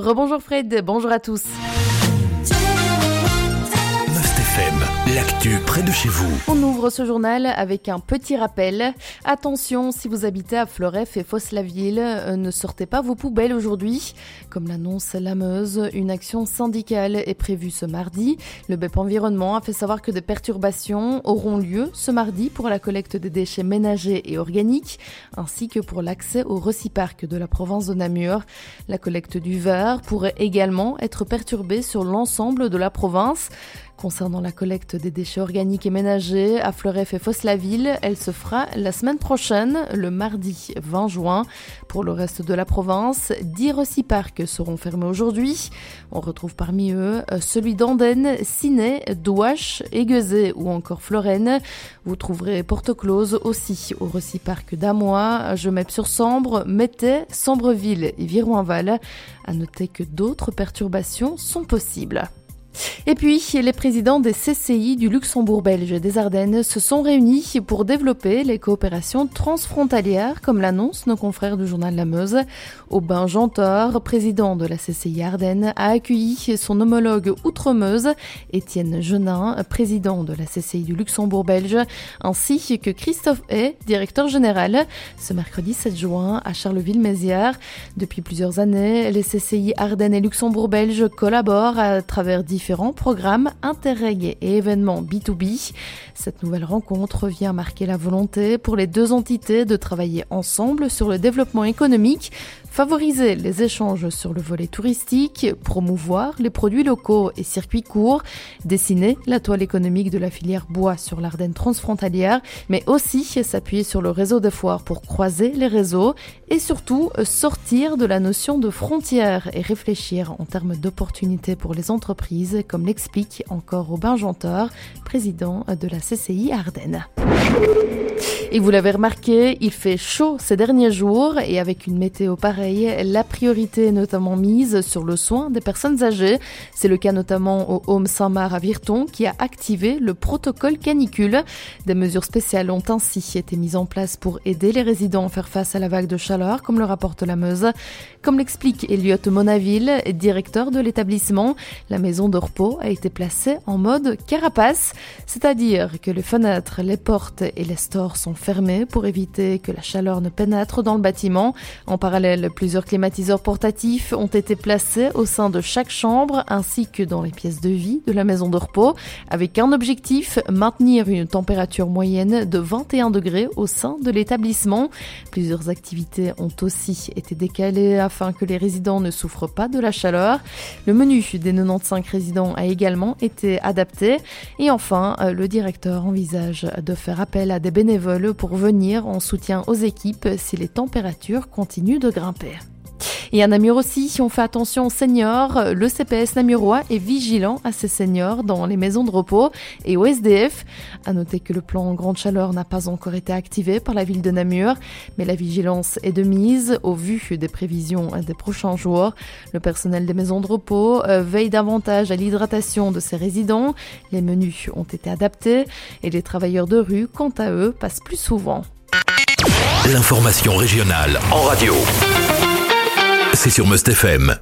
Rebonjour Fred, bonjour à tous. L'actu près de chez vous. On ouvre ce journal avec un petit rappel. Attention, si vous habitez à Fleuref et Fosse-la-Ville, euh, ne sortez pas vos poubelles aujourd'hui. Comme l'annonce la Meuse, une action syndicale est prévue ce mardi. Le BEP Environnement a fait savoir que des perturbations auront lieu ce mardi pour la collecte des déchets ménagers et organiques, ainsi que pour l'accès au Reciparc de la province de Namur. La collecte du verre pourrait également être perturbée sur l'ensemble de la province. Concernant la collecte des déchets organiques et ménagers à Fleuref et Fosse-la-Ville, elle se fera la semaine prochaine, le mardi 20 juin. Pour le reste de la province, 10 reciparcs seront fermés aujourd'hui. On retrouve parmi eux euh, celui d'Andenne, Ciné, Douache, Aiguezé ou encore Florenne. Vous trouverez Porte Close aussi au reciparc d'Amois, Gemep-sur-Sambre, Métais, Sambreville et Viroinval. À noter que d'autres perturbations sont possibles. Et puis, les présidents des CCI du Luxembourg belge des Ardennes se sont réunis pour développer les coopérations transfrontalières, comme l'annoncent nos confrères du journal La Meuse. Aubin Jantor, président de la CCI Ardennes, a accueilli son homologue outre-Meuse, Étienne Genin, président de la CCI du Luxembourg belge, ainsi que Christophe Hay, directeur général, ce mercredi 7 juin à Charleville-Mézières. Depuis plusieurs années, les CCI Ardennes et Luxembourg belge collaborent à travers différents programmes Interreg et événements B2B. Cette nouvelle rencontre vient marquer la volonté pour les deux entités de travailler ensemble sur le développement économique, favoriser les échanges sur le volet touristique, promouvoir les produits locaux et circuits courts, dessiner la toile économique de la filière bois sur l'Ardenne transfrontalière, mais aussi s'appuyer sur le réseau des foires pour croiser les réseaux et surtout sortir de la notion de frontière et réfléchir en termes d'opportunités pour les entreprises, comme l'explique encore Robin Jantor, président de la CCI Ardennes. Et vous l'avez remarqué, il fait chaud ces derniers jours et avec une météo pareille, la priorité est notamment mise sur le soin des personnes âgées. C'est le cas notamment au Home Saint-Marc à Virton qui a activé le protocole canicule. Des mesures spéciales ont ainsi été mises en place pour aider les résidents à faire face à la vague de chaleur, comme le rapporte la Meuse. Comme l'explique Elliot Monaville, directeur de l'établissement, la maison de repos a été placée en mode carapace, c'est-à-dire que les fenêtres, les portes et les stores sont fermés pour éviter que la chaleur ne pénètre dans le bâtiment. En parallèle, plusieurs climatiseurs portatifs ont été placés au sein de chaque chambre ainsi que dans les pièces de vie de la maison de repos avec un objectif, maintenir une température moyenne de 21 degrés au sein de l'établissement. Plusieurs activités ont aussi été décalées afin que les résidents ne souffrent pas de la chaleur. Le menu des 95 résidents a également été adapté. Et enfin, le directeur envisage de faire appel à des bénévoles pour venir en soutien aux équipes si les températures continuent de grimper. Et à Namur aussi, si on fait attention aux seniors, le CPS namurois est vigilant à ces seniors dans les maisons de repos et au SDF. À noter que le plan grande chaleur n'a pas encore été activé par la ville de Namur, mais la vigilance est de mise au vu des prévisions des prochains jours. Le personnel des maisons de repos euh, veille davantage à l'hydratation de ses résidents. Les menus ont été adaptés et les travailleurs de rue, quant à eux, passent plus souvent. L'information régionale en radio c'est sur Must FM.